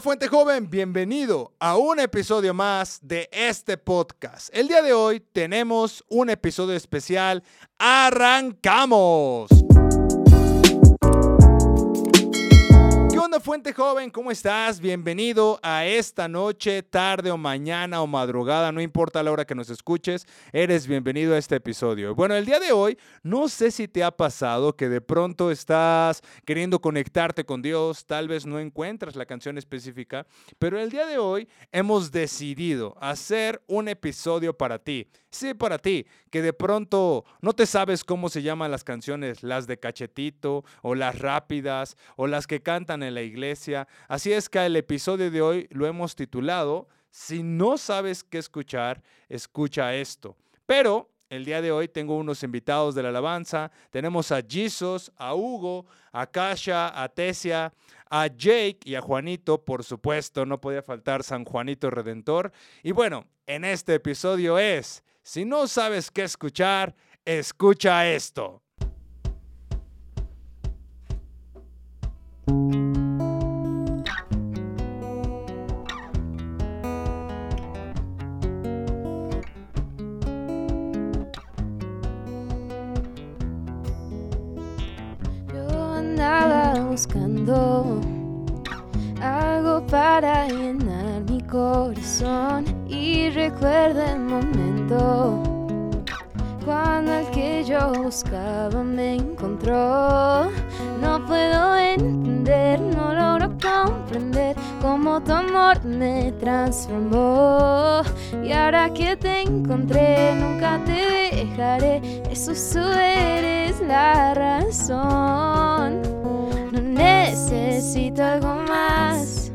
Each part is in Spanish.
Fuente Joven, bienvenido a un episodio más de este podcast. El día de hoy tenemos un episodio especial. ¡Arrancamos! ¿Qué onda Fuente Joven? ¿Cómo estás? Bienvenido a esta noche, tarde o mañana o madrugada, no importa la hora que nos escuches, eres bienvenido a este episodio. Bueno, el día de hoy, no sé si te ha pasado que de pronto estás queriendo conectarte con Dios, tal vez no encuentras la canción específica, pero el día de hoy hemos decidido hacer un episodio para ti. Sí, para ti, que de pronto no te sabes cómo se llaman las canciones, las de cachetito o las rápidas o las que cantan en la iglesia. Así es que el episodio de hoy lo hemos titulado, si no sabes qué escuchar, escucha esto. Pero el día de hoy tengo unos invitados de la alabanza. Tenemos a Jesus, a Hugo, a Kasha, a Tesia, a Jake y a Juanito, por supuesto, no podía faltar San Juanito Redentor. Y bueno, en este episodio es, si no sabes qué escuchar, escucha esto. Andaba buscando algo para llenar mi corazón y recuerdo el momento cuando el que yo buscaba me encontró. No puedo entender, no logro comprender cómo tu amor me transformó. Y ahora que te encontré, nunca te dejaré. Tú eres la razón. No necesito algo más.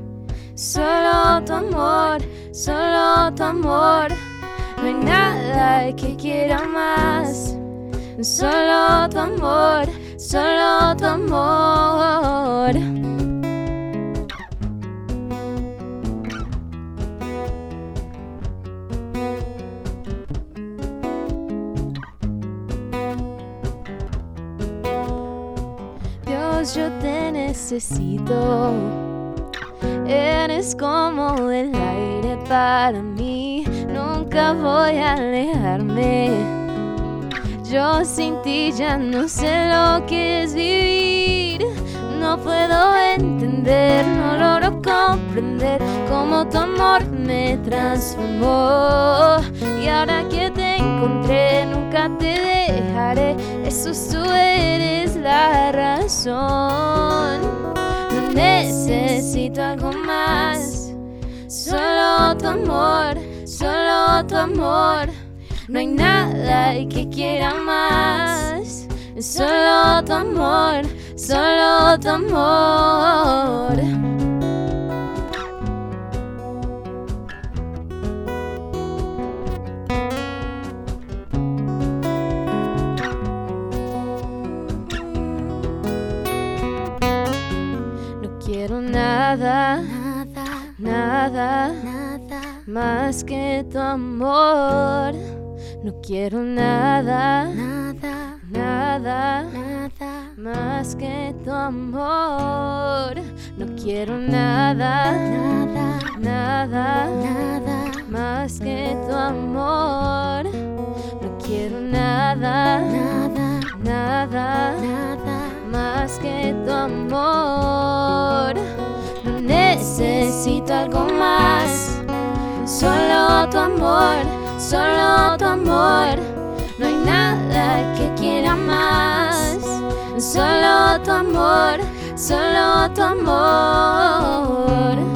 Solo tu amor, solo tu amor. No hay nada que quiera más. Solo tu amor, solo tu amor. Necesito. Eres como el aire para mí. Nunca voy a alejarme. Yo sin ti ya no sé lo que es vivir. No puedo entender, no logro comprender cómo tu amor me transformó. Y ahora que te encontré, nunca te dejaré. Eso tú eres la razón. No necesito algo más. Solo tu amor, solo tu amor. No hay nada que quiera más. Solo tu amor, solo tu amor. Quiero nada, Nada, nada nada, más que tu amor. No quiero nada, nada, nada nada, más que tu amor. No quiero nada, nada, nada nada, más que tu amor. No quiero nada, nada, nada nada, más que tu amor. No necesito algo más, solo tu amor, solo tu amor. No hay nada que quiera más, solo tu amor, solo tu amor.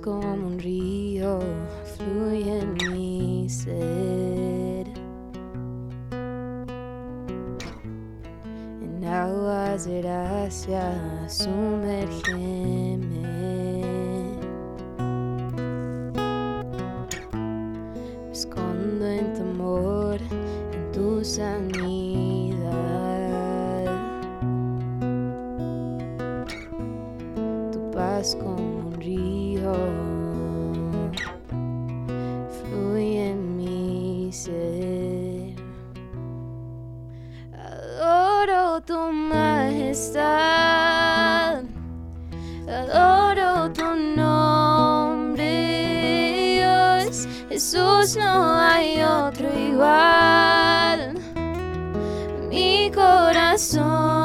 como un río, fluye en mi sed. En aguas de gracia, corazón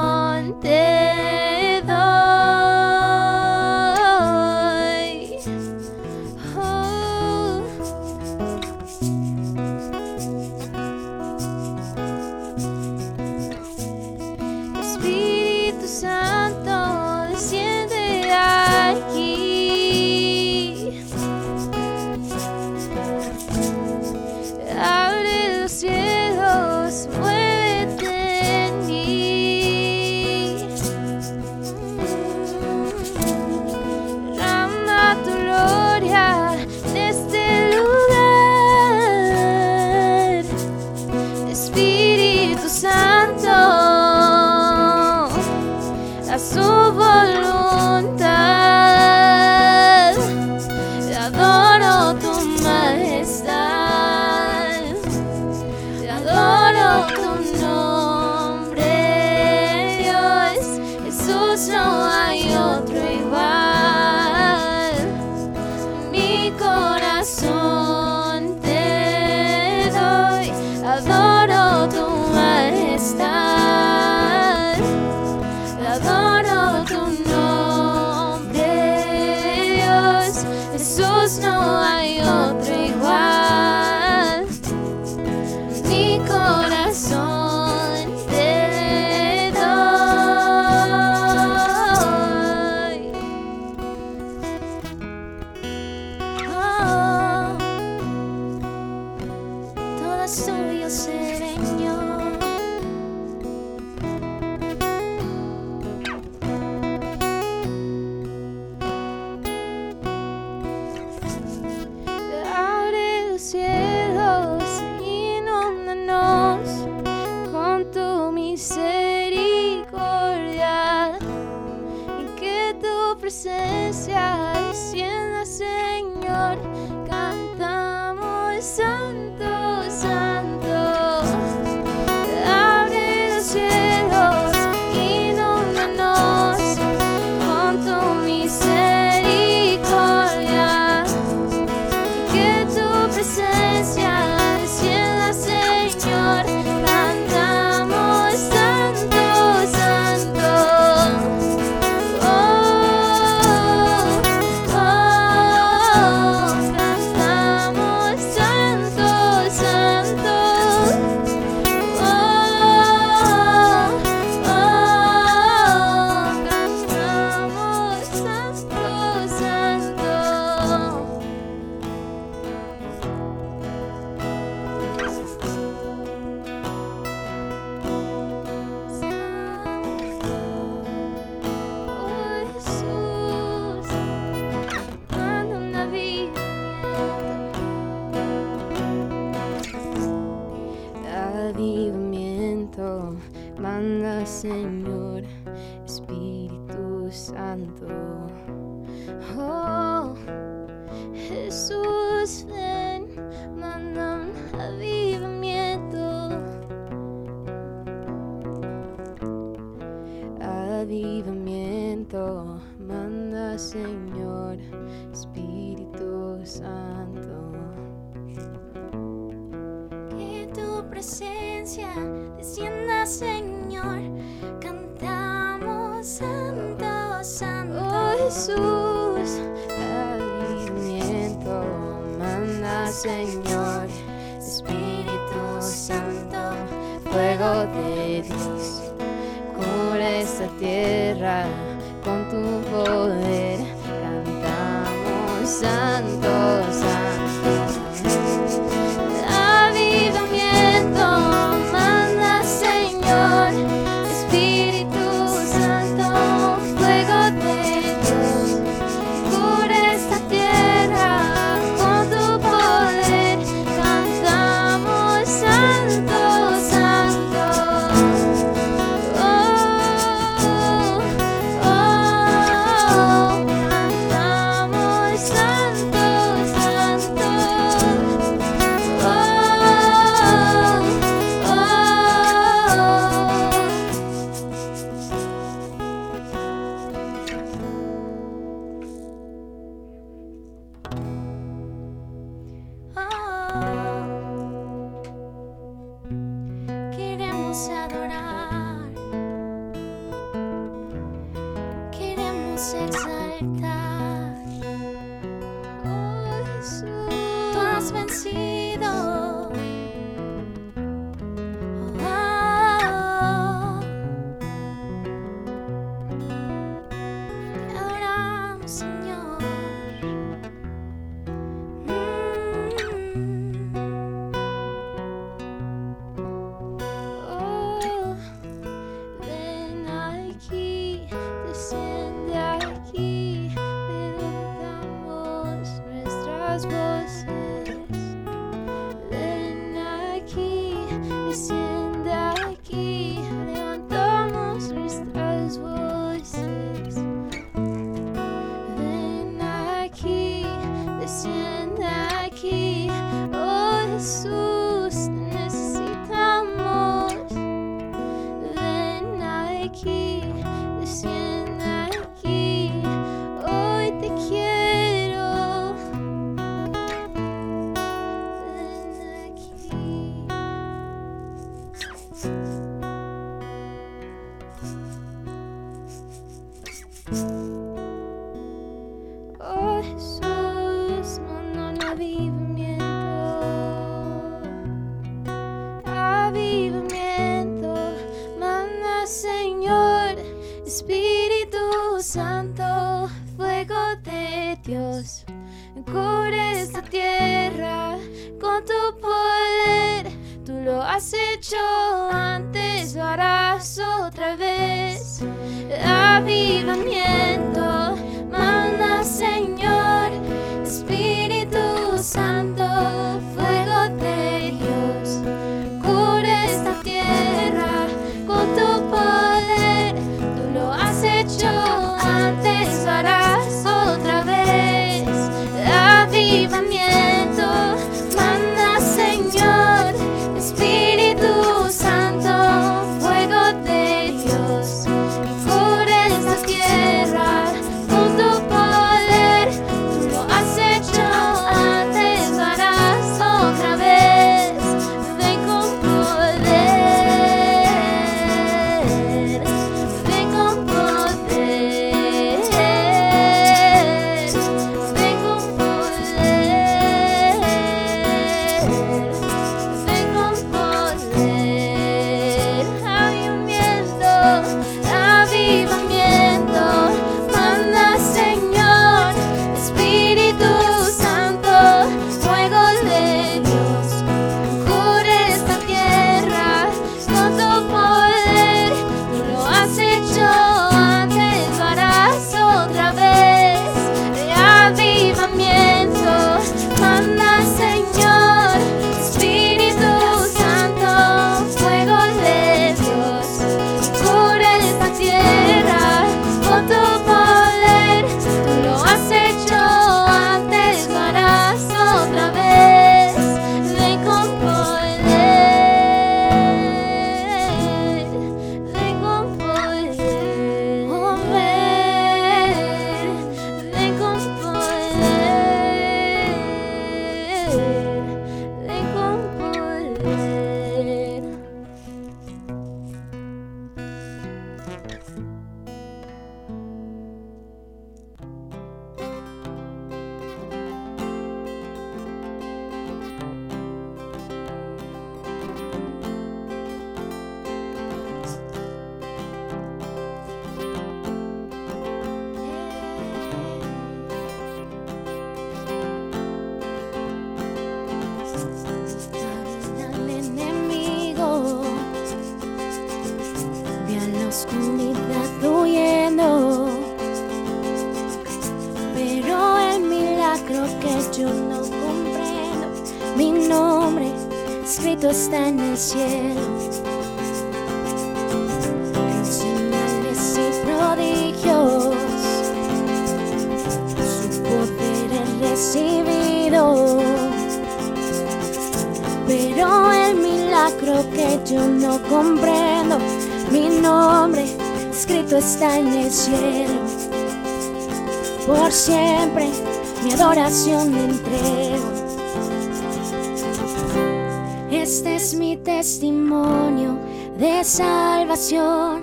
salvación.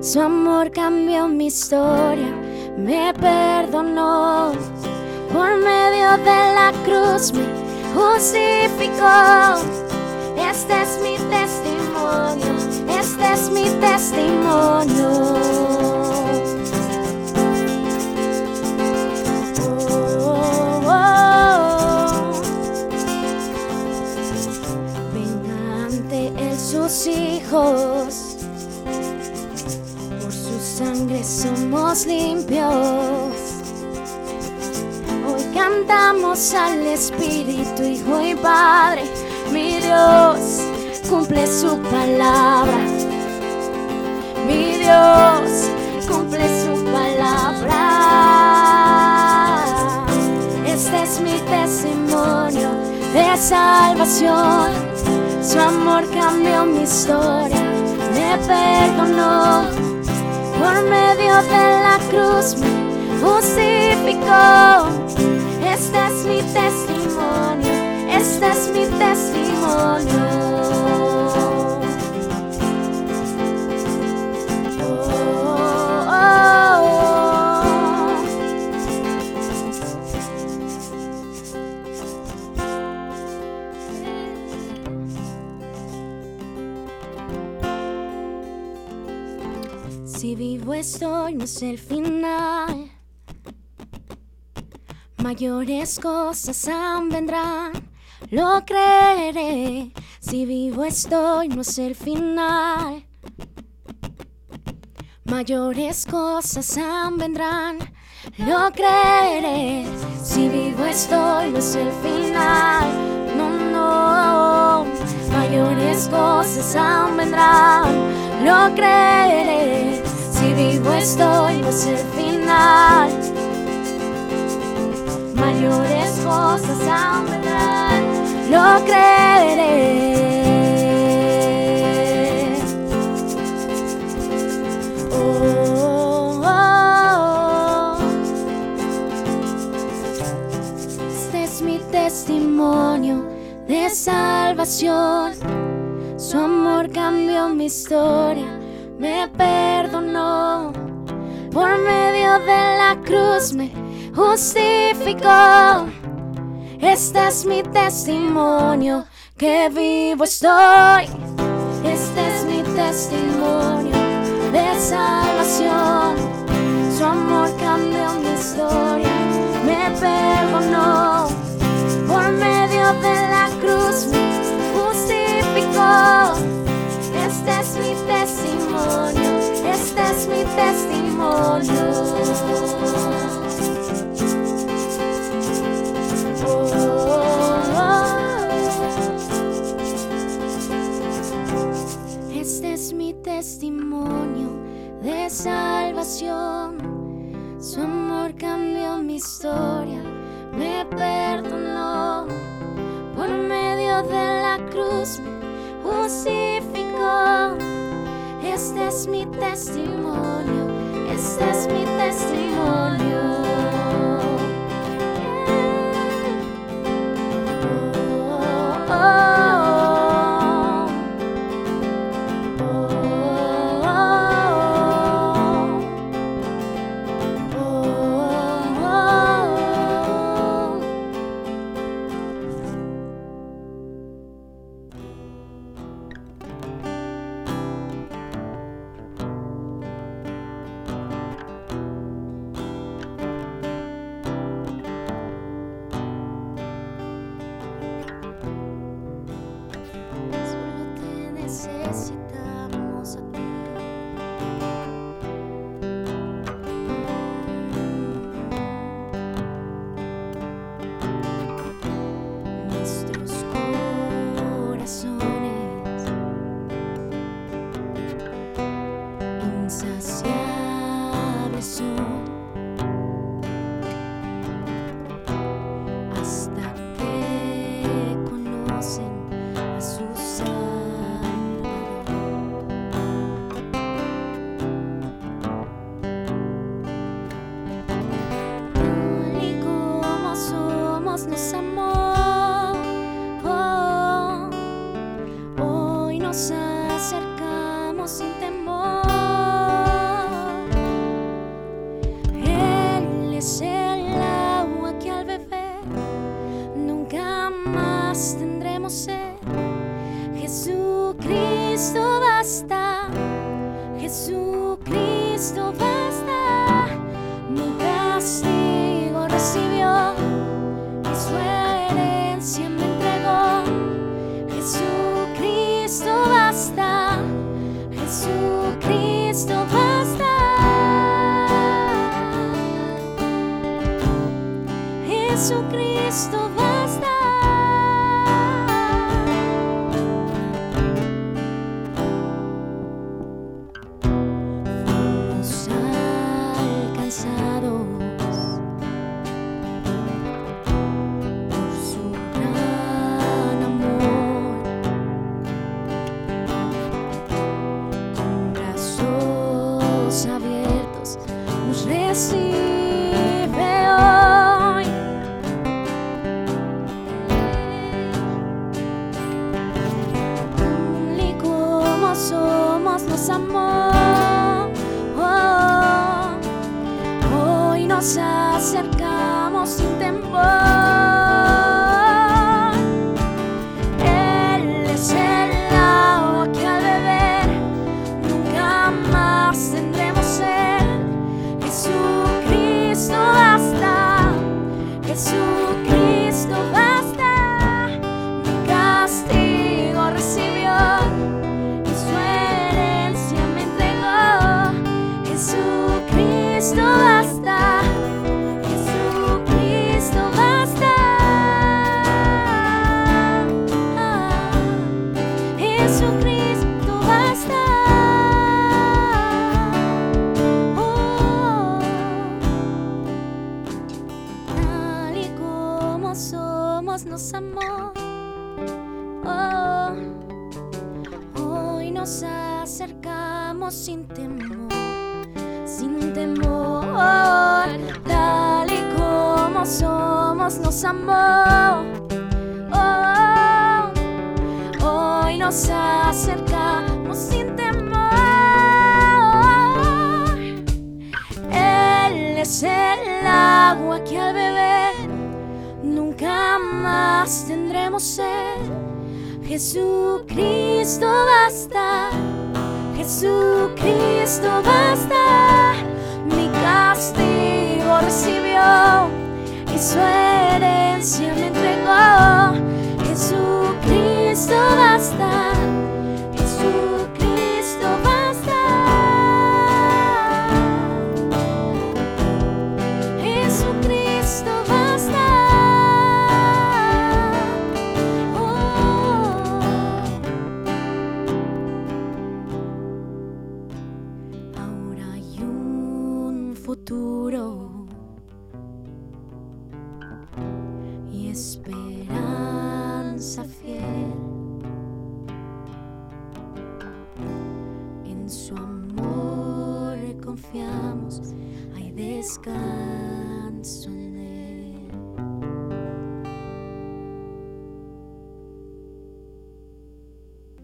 Su amor cambió mi historia, me perdonó. Por medio de la cruz me justificó. Este es mi testimonio, este es mi testimonio. Sus hijos, por su sangre somos limpios. Hoy cantamos al Espíritu, Hijo y Padre, mi Dios cumple su palabra. Mi Dios cumple su palabra. Este es mi testimonio de salvación. Su amor cambió mi historia, me perdonó. Por medio de la cruz me justificó. Este es mi testimonio, este es mi testimonio. Si vivo estoy, no es el final. Mayores cosas aún vendrán, lo creeré. Si vivo estoy, no es el final. Mayores cosas aún vendrán, lo creeré. Si vivo estoy, no es el final. No, no. Mayores cosas aún vendrán, lo creeré. Vivo estoy, no el final. Mayores cosas aún vendrán, lo creeré. Oh. Este es mi testimonio de salvación. Su amor cambió mi historia, me Por medio de la cruz me justificó. Este es mi testimonio, que vivo estoy. Este es mi testimonio de salvación. Su amor cambió mi historia, me perdonó. Es mi testimonio. Este es mi testimonio de salvación. Su amor cambió mi historia, me perdonó. Por medio de la cruz me justificó. Este es mi testimonio, este es mi testimonio. Amó. Oh, hoy nos acercamos sin temor, sin temor. Tal y como somos nos amó. Oh, hoy nos acercamos sin temor. Él es el agua que al beber nunca más tendremos sed. Jesucristo basta, Jesucristo basta. Mi castigo recibió y su herencia me entregó. Jesucristo basta,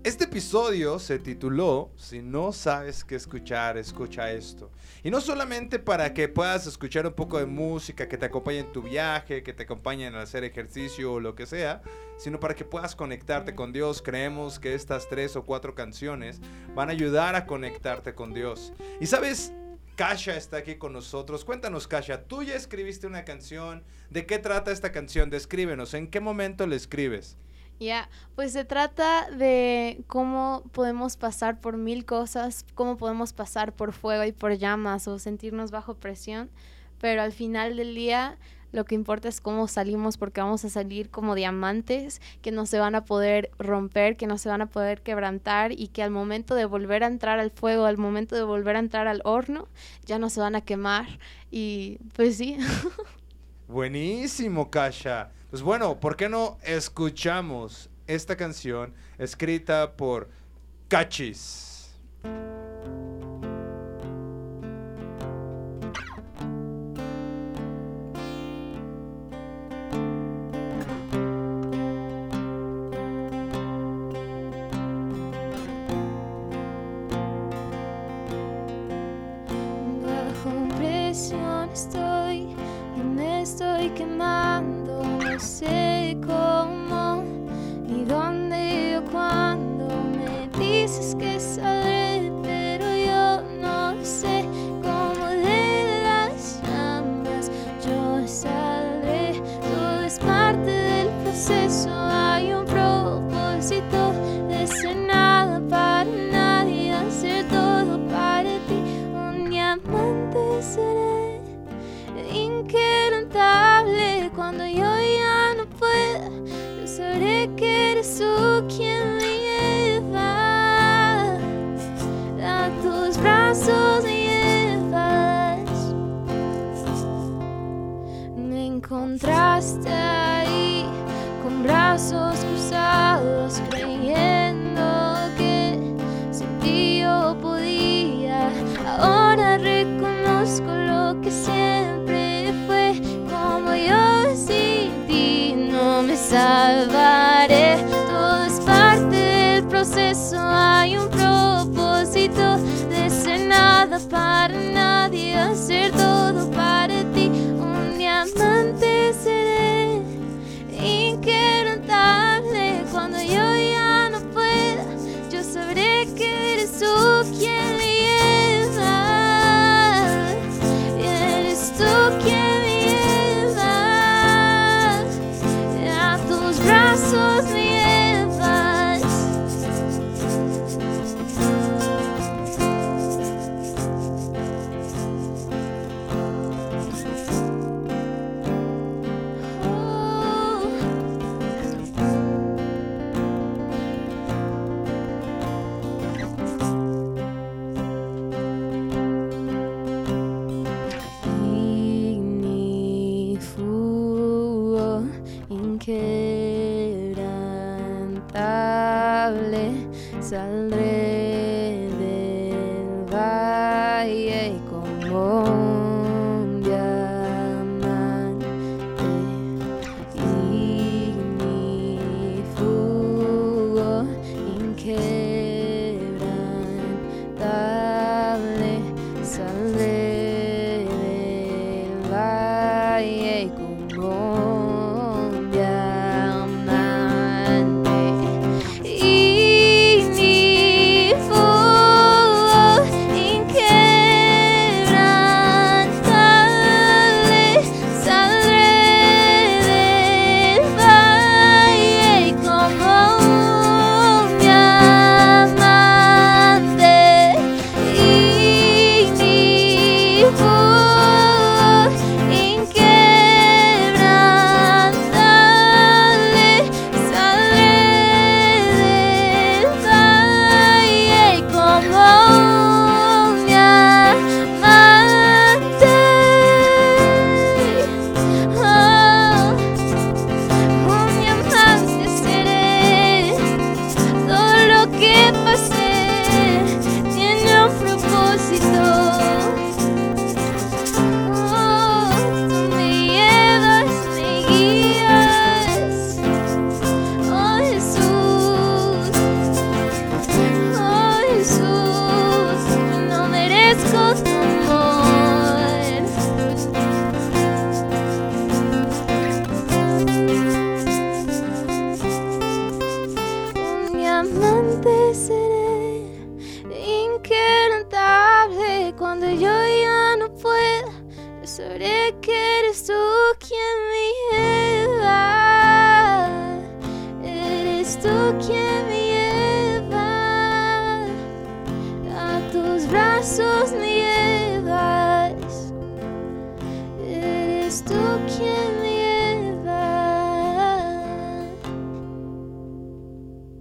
Este episodio se tituló Si no sabes qué escuchar, escucha esto. Y no solamente para que puedas escuchar un poco de música que te acompañe en tu viaje, que te acompañe en hacer ejercicio o lo que sea, sino para que puedas conectarte con Dios. Creemos que estas tres o cuatro canciones van a ayudar a conectarte con Dios. Y sabes, Kasha está aquí con nosotros. Cuéntanos, Kasha, tú ya escribiste una canción. ¿De qué trata esta canción? Descríbenos. ¿En qué momento la escribes? Ya, pues se trata de cómo podemos pasar por mil cosas, cómo podemos pasar por fuego y por llamas o sentirnos bajo presión, pero al final del día lo que importa es cómo salimos porque vamos a salir como diamantes que no se van a poder romper, que no se van a poder quebrantar y que al momento de volver a entrar al fuego, al momento de volver a entrar al horno, ya no se van a quemar y pues sí. Buenísimo, Kasha. Pues bueno, ¿por qué no escuchamos esta canción escrita por Cachis? Presión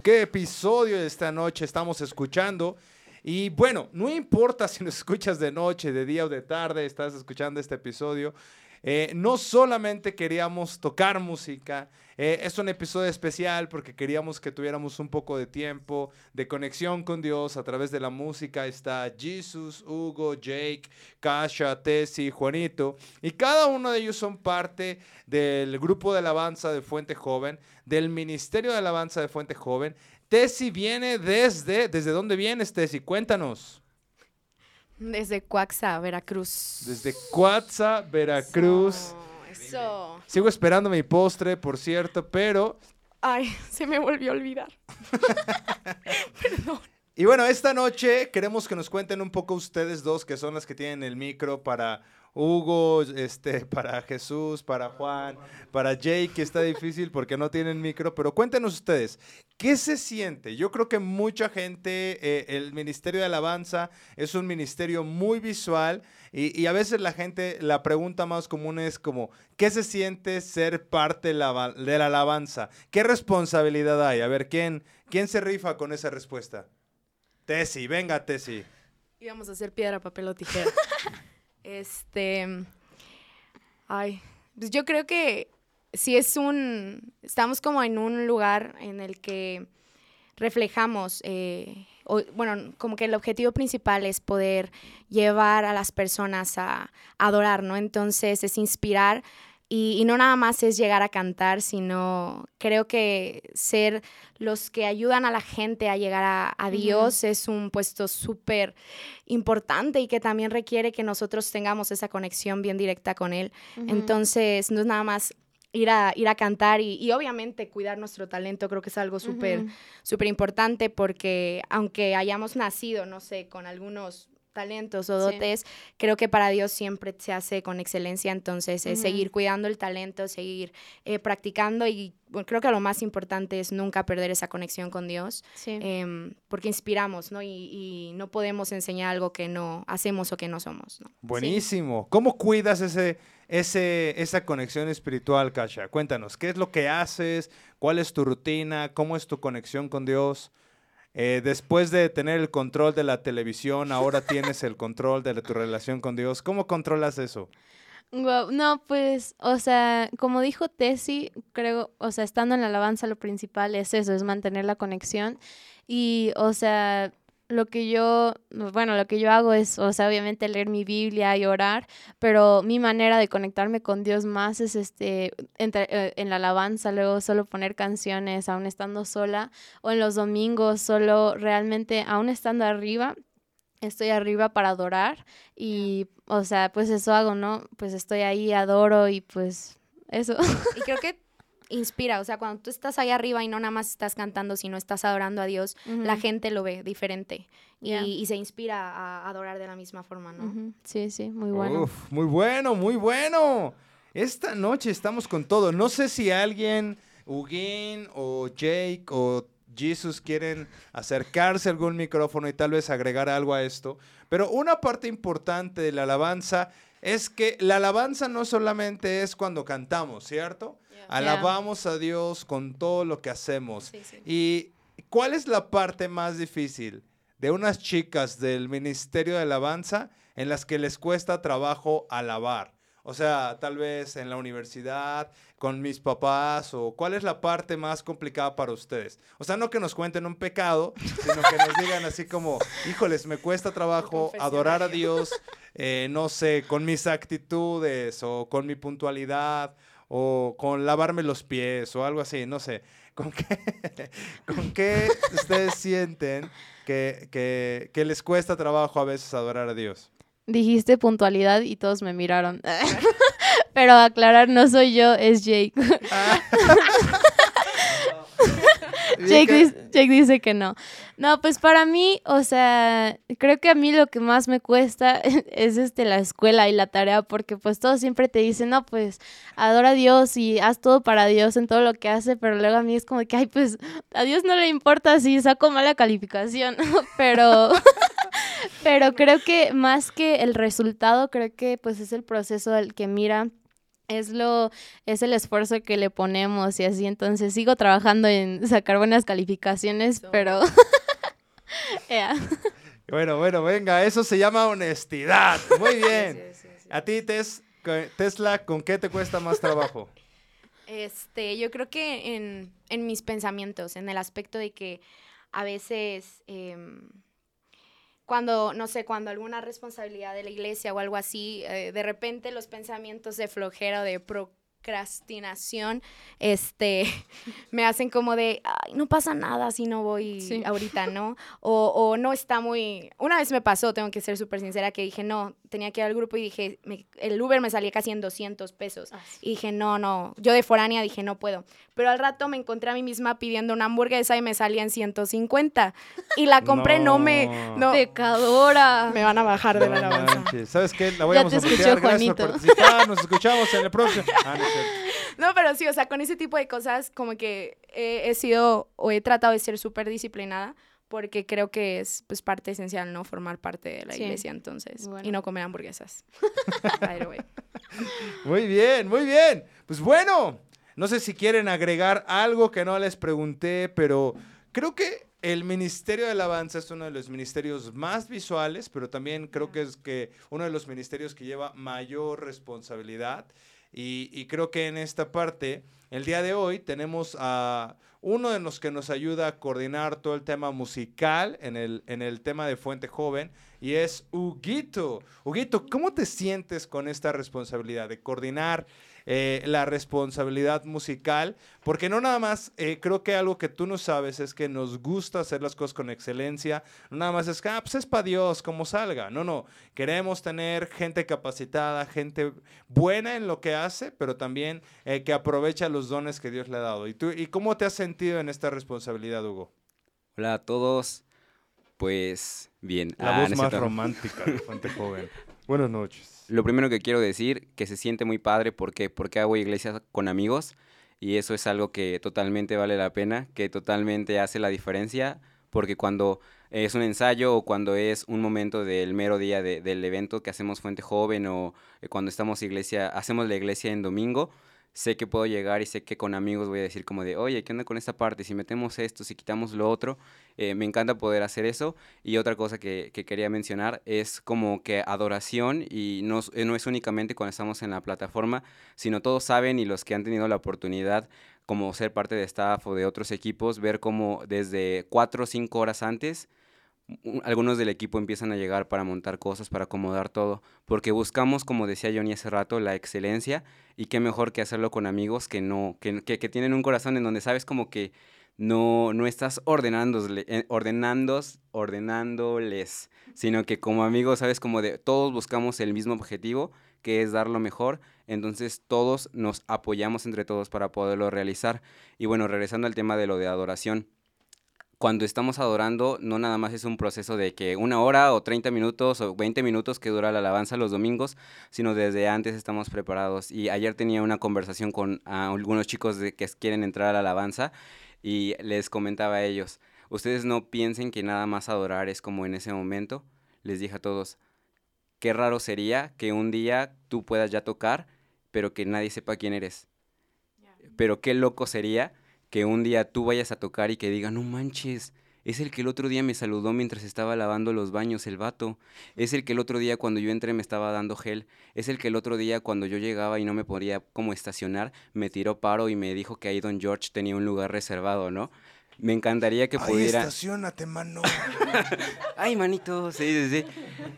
¿Qué episodio de esta noche estamos escuchando? Y bueno, no importa si nos escuchas de noche, de día o de tarde, estás escuchando este episodio. Eh, no solamente queríamos tocar música, eh, es un episodio especial porque queríamos que tuviéramos un poco de tiempo de conexión con Dios a través de la música. Está Jesus, Hugo, Jake, Kasha, Tessie, Juanito. Y cada uno de ellos son parte del grupo de alabanza de Fuente Joven, del Ministerio de Alabanza de Fuente Joven. Tessie viene desde... ¿Desde dónde vienes, Tessie? Cuéntanos. Desde Cuaxa, Veracruz. Desde Cuatza, Veracruz. Eso, eso. Sigo esperando mi postre, por cierto, pero... Ay, se me volvió a olvidar. Y bueno, esta noche queremos que nos cuenten un poco ustedes dos, que son las que tienen el micro para Hugo, este, para Jesús, para Juan, para Jake, que está difícil porque no tienen micro, pero cuéntenos ustedes, ¿qué se siente? Yo creo que mucha gente, eh, el Ministerio de Alabanza es un ministerio muy visual y, y a veces la gente, la pregunta más común es como, ¿qué se siente ser parte de la, de la alabanza? ¿Qué responsabilidad hay? A ver, ¿quién, quién se rifa con esa respuesta? Tessy, venga, Tessy. Íbamos a hacer piedra, papel o tijera. este. Ay. Pues yo creo que sí es un. Estamos como en un lugar en el que reflejamos. eh, bueno, como que el objetivo principal es poder llevar a las personas a adorar, ¿no? Entonces es inspirar y, y no nada más es llegar a cantar, sino creo que ser los que ayudan a la gente a llegar a. Dios es un puesto súper importante y que también requiere que nosotros tengamos esa conexión bien directa con Él. Entonces, no es nada más ir a, ir a cantar y, y obviamente cuidar nuestro talento, creo que es algo súper Ujú. súper importante porque aunque hayamos nacido, no sé, con algunos talentos o Sí. dotes, creo que para Dios siempre se hace con excelencia, entonces es seguir cuidando el talento, seguir eh, practicando y bueno, creo que lo más importante es nunca perder esa conexión con Dios, Sí. em, porque inspiramos, ¿no? Y, y no podemos enseñar algo que no hacemos o que no somos, ¿no? Buenísimo. ¿Cómo cuidas ese, ese, esa conexión espiritual, Kasha? Cuéntanos, ¿qué es lo que haces? ¿Cuál es tu rutina? ¿Cómo es tu conexión con Dios? Eh, después de tener el control de la televisión, ahora tienes el control de tu relación con Dios. ¿Cómo controlas eso? Guau, No, pues, o sea, como dijo Tessy, creo, o sea, estando en la alabanza, lo principal es eso, es mantener la conexión. Y, o sea, lo que yo, bueno, lo que yo hago es, o sea, obviamente leer mi Biblia y orar, pero mi manera de conectarme con Dios más es este, entre- eh, en la alabanza, luego solo poner canciones, aún estando sola, o en los domingos, solo realmente, aún estando arriba, estoy arriba para adorar y, o sea, pues eso hago, ¿no? Pues estoy ahí, adoro y pues eso. Y creo que inspira, o sea, cuando tú estás ahí arriba y no nada más estás cantando, sino estás adorando a Dios, la gente lo ve diferente y, se inspira a adorar de la misma forma, ¿no? Sí, sí, muy bueno. Uf, muy bueno, muy bueno. Esta noche estamos con todo. No sé si alguien, Ugin o Jake o Jesus quieren acercarse a algún micrófono y tal vez agregar algo a esto. Pero una parte importante de la alabanza es que la alabanza no solamente es cuando cantamos, ¿cierto? Alabamos a Dios con todo lo que hacemos. Sí, sí. ¿Y cuál es la parte más difícil de unas chicas del Ministerio de Alabanza en las que les cuesta trabajo alabar? O sea, tal vez en la universidad, con mis papás, o cuál es la parte más complicada para ustedes. O sea, no que nos cuenten un pecado, sino que nos digan así como, híjoles, me cuesta trabajo adorar a Dios, eh, no sé, con mis actitudes, o con mi puntualidad, o con lavarme los pies, o algo así, no sé. ¿Con qué, con qué ustedes sienten que, que, que les cuesta trabajo a veces adorar a Dios? Dijiste puntualidad y todos me miraron. Pero aclarar, no soy yo, es Jake. Jake, dice, Jake dice que no. No, pues para mí, o sea, creo que a mí lo que más me cuesta es este la escuela y la tarea, porque pues todos siempre te dicen, no, pues adora a Dios y haz todo para Dios en todo lo que hace, pero luego a mí es como que, ay, pues a Dios no le importa si saco mala calificación, pero, pero creo que más que el resultado, creo que pues es el proceso el que mira es lo es el esfuerzo que le ponemos y así entonces sigo trabajando en sacar buenas calificaciones pero. Bueno, bueno, venga, eso se llama honestidad. Muy bien. Sí, sí, sí. A ti, Tes- Tesla, ¿con qué te cuesta más trabajo? Este, yo creo que en, en mis pensamientos, en el aspecto de que a veces em, cuando, no sé, cuando alguna responsabilidad de la iglesia o algo así, eh, de repente los pensamientos de flojera o de procrastinación, este, me hacen como de, ay, no pasa nada si no voy Sí. ahorita, ¿no? O, o no está muy... Una vez me pasó, tengo que ser súper sincera, que dije, no, tenía que ir al grupo y dije, me- el Uber me salía casi en 200 pesos. Y dije, no, no, yo de foránea dije, no puedo. Pero al rato me encontré a mí misma pidiendo una hamburguesa y me salía en 150. Y la compré, no, me... No. Pecadora me van a bajar de la No alabanza. manches. ¿Sabes qué? La voy Ya a escuchó Gracias Juanito. por participar. Nos escuchamos en el próximo. Ah, no. No, pero sí, o sea, con ese tipo de cosas como que he, he sido o he tratado de ser súper disciplinada porque creo que es pues parte esencial, ¿no? Formar parte de la Sí. iglesia, entonces. Bueno. Y no comer hamburguesas. Muy bien, muy bien. Pues bueno, no sé si quieren agregar algo que no les pregunté, pero creo que el Ministerio de Alabanza es uno de los ministerios más visuales, pero también creo que es que uno de los ministerios que lleva mayor responsabilidad. Y, creo que en esta parte, el día de hoy, tenemos a uno de los que nos ayuda a coordinar todo el tema musical en el, en el tema de Fuente Joven, y es Huguito. Huguito, ¿cómo te sientes con esta responsabilidad de coordinar eh, la responsabilidad musical, porque no nada más, eh, creo que algo que tú no sabes es que nos gusta hacer las cosas con excelencia, no nada más es que, ah, pues es para Dios, como salga, no, no, queremos tener gente capacitada, gente buena en lo que hace, pero también eh, que aprovecha los dones que Dios le ha dado. ¿Y, tú, ¿Y cómo te has sentido en esta responsabilidad, Hugo? Hola a todos. Pues bien. La ah, voz más romántica de Fuente Joven. Buenas noches. Lo primero que quiero decir, que se siente muy padre, ¿por qué? Porque hago iglesia con amigos y eso es algo que totalmente vale la pena, que totalmente hace la diferencia, porque cuando es un ensayo o cuando es un momento del mero día del evento que hacemos Fuente Joven o eh, cuando estamos iglesia, hacemos la iglesia en domingo, sé que puedo llegar y sé que con amigos voy a decir como de, oye, ¿qué onda con esta parte? Si metemos esto, si quitamos lo otro, eh, me encanta poder hacer eso. Y otra cosa que, quería mencionar es como que adoración y no, eh, no es únicamente cuando estamos en la plataforma, sino todos saben y los que han tenido la oportunidad como ser parte de staff o de otros equipos, ver cómo desde cuatro o cinco horas antes algunos del equipo empiezan a llegar para montar cosas, para acomodar todo, porque buscamos, como decía Johnny hace rato, la excelencia y qué mejor que hacerlo con amigos que no, que, que, tienen un corazón en donde sabes como que no, no estás eh, ordenando, ordenándoles, sino que como amigos sabes como de todos buscamos el mismo objetivo, que es dar lo mejor, entonces todos nos apoyamos entre todos para poderlo realizar. Y bueno, regresando al tema de lo de adoración, cuando estamos adorando, no nada más es un proceso de que una hora o 30 minutos o 20 minutos que dura la alabanza los domingos, sino desde antes estamos preparados. Y ayer tenía una conversación con algunos chicos de que quieren entrar a la alabanza y les comentaba a ellos, ustedes no piensen que nada más adorar es como en ese momento. Les dije a todos, qué raro sería que un día tú puedas ya tocar, pero que nadie sepa quién eres. Pero qué loco sería que un día tú vayas a tocar y que digan, no manches, es el que el otro día me saludó mientras estaba lavando los baños, el vato. Es el que el otro día cuando yo entré me estaba dando gel. Es el que el otro día cuando yo llegaba y no me podía como estacionar, me tiró paro y me dijo que ahí Don George tenía un lugar reservado, ¿no? Me encantaría que pudiera... estacionate, mano. Ay, manito, sí, sí, sí.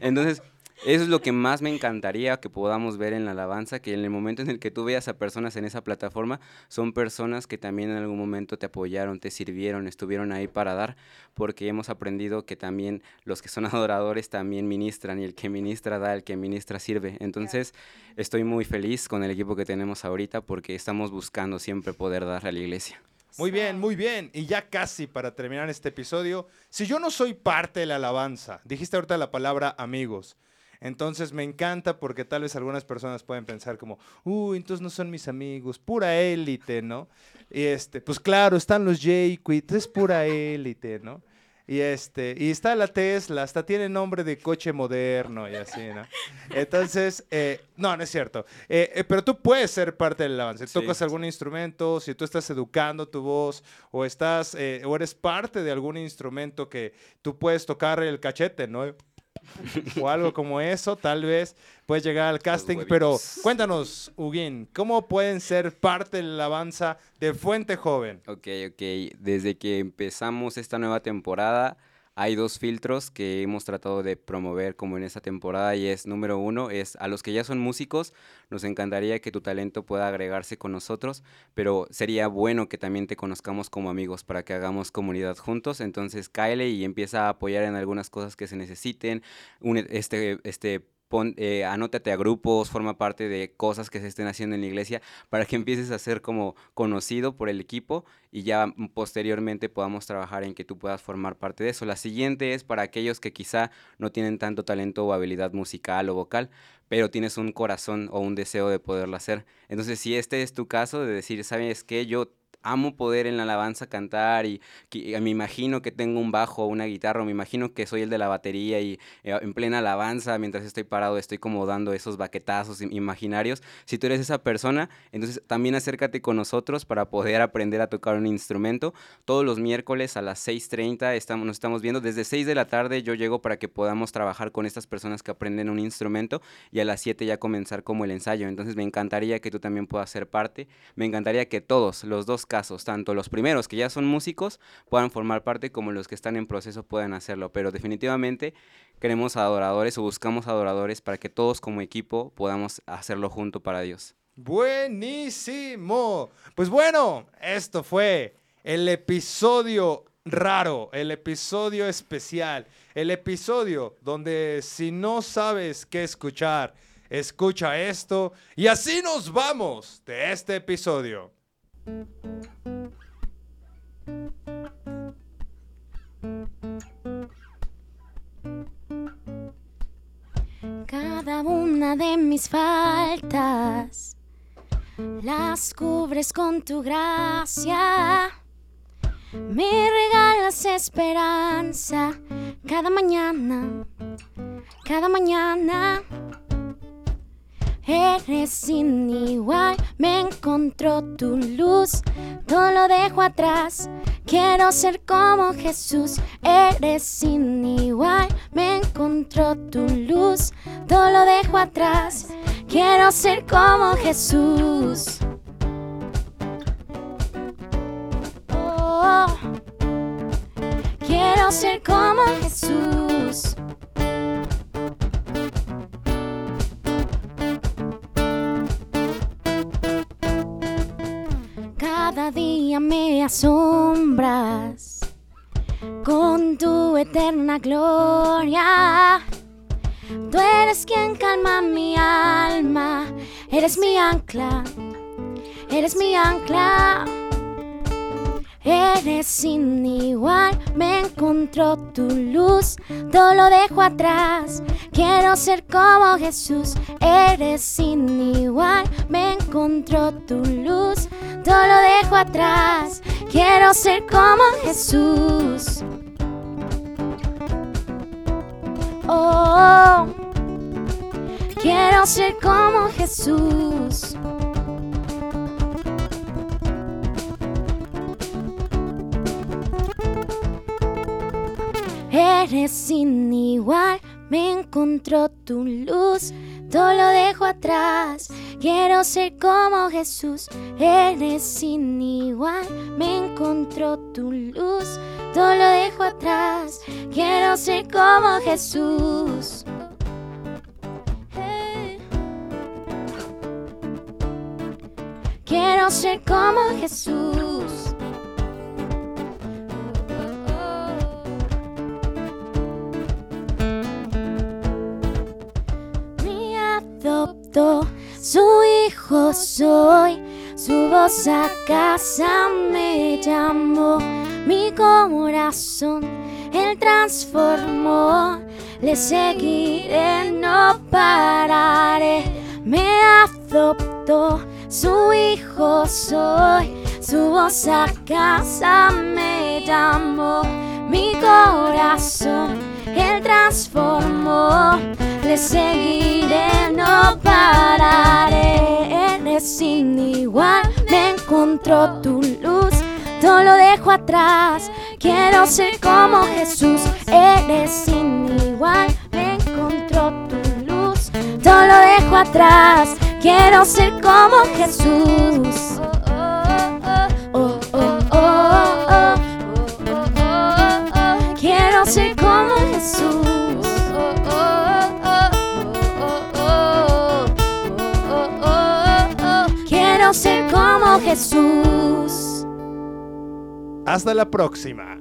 Entonces, eso es lo que más me encantaría que podamos ver en la alabanza, que en el momento en el que tú veas a personas en esa plataforma, son personas que también en algún momento te apoyaron, te sirvieron, estuvieron ahí para dar, porque hemos aprendido que también los que son adoradores también ministran y el que ministra da, el que ministra sirve. Entonces, estoy muy feliz con el equipo que tenemos ahorita porque estamos buscando siempre poder dar a la iglesia. Muy bien, muy bien. Y ya casi para terminar este episodio, si yo no soy parte de la alabanza, dijiste ahorita la palabra amigos, entonces me encanta porque tal vez algunas personas pueden pensar como, uy, entonces no son mis amigos, pura élite, ¿no? Y este, pues claro, están los J-Quit, es pura élite, ¿no? Y este, y está la Tesla, hasta tiene nombre de coche moderno y así, ¿no? Entonces, eh, no, no es cierto. Eh, eh, pero tú puedes ser parte del avance. Tocas algún instrumento, si tú estás educando tu voz, o estás, o eres parte de algún instrumento que tú puedes tocar el cachete, ¿no? o algo como eso, tal vez puedes llegar al casting. Pero cuéntanos, Huguín, ¿cómo pueden ser parte de la alabanza de Fuente Joven? Ok, ok. Desde que empezamos esta nueva temporada, hay dos filtros que hemos tratado de promover como en esta temporada y es número uno es a los que ya son músicos nos encantaría que tu talento pueda agregarse con nosotros pero sería bueno que también te conozcamos como amigos para que hagamos comunidad juntos. Entonces cáele y empieza a apoyar en algunas cosas que se necesiten este este eh, anótate a grupos, forma parte de cosas que se estén haciendo en la iglesia para que empieces a ser como conocido por el equipo y ya posteriormente podamos trabajar en que tú puedas formar parte de eso. La siguiente es para aquellos que quizá no tienen tanto talento o habilidad musical o vocal, pero tienes un corazón o un deseo de poderlo hacer. Entonces, si este es tu caso de decir, ¿sabes qué? Yo amo poder en la alabanza cantar y, me imagino que tengo un bajo o una guitarra, o me imagino que soy el de la batería y eh, en plena alabanza, mientras estoy parado, estoy como dando esos baquetazos im- imaginarios. Si tú eres esa persona, entonces también acércate con nosotros para poder aprender a tocar un instrumento. Todos los miércoles a las 6.30 estamos, nos estamos viendo. Desde 6 de la tarde yo llego para que podamos trabajar con estas personas que aprenden un instrumento y a las 7 ya comenzar como el ensayo. Entonces me encantaría que tú también puedas ser parte. Me encantaría que todos, los dos casos, tanto los primeros que ya son músicos, puedan formar parte como los que están en proceso puedan hacerlo. Pero definitivamente queremos adoradores o buscamos adoradores para que todos como equipo podamos hacerlo junto para Dios. Buenísimo. Pues bueno, esto fue el episodio raro, el episodio especial, el episodio donde si no sabes qué escuchar, escucha esto y así nos vamos de este episodio. Cada una de mis faltas las cubres con tu gracia. Me regalas esperanza cada mañana, cada mañana. Eres sin igual, me encontró tu luz, todo lo dejo atrás. Quiero ser como Jesús, eres sin igual, me encontró tu luz, todo lo dejo atrás. Quiero ser como Jesús. Oh, quiero ser como Jesús. Eterna gloria. Tú eres quien calma mi alma, eres mi ancla, eres mi ancla. Eres sin igual, me encontró tu luz, todo lo dejo atrás. Quiero ser como Jesús, eres sin igual, me encontró tu luz, todo lo dejo atrás. Quiero ser como Jesús. Oh, quiero ser como Jesús. Eres sin igual, me encontró tu luz, todo lo dejo atrás. Quiero ser como Jesús, eres sin igual, me encontró tu luz, todo lo dejo atrás. Quiero ser como Jesús. Quiero ser como Jesús. Su voz a casa me llamó, mi corazón él transformó, le seguiré, no pararé, me adoptó, su hijo soy, su voz a casa me llamó, mi corazón él transformó, le seguiré, no pararé, eres sin igual, me encontró tu luz, todo lo dejo atrás, quiero ser como Jesús, eres sin igual, me encontró tu luz, todo lo dejo atrás, quiero ser como Jesús. Quiero ser como Jesús. Quiero ser como Jesús. Hasta la próxima.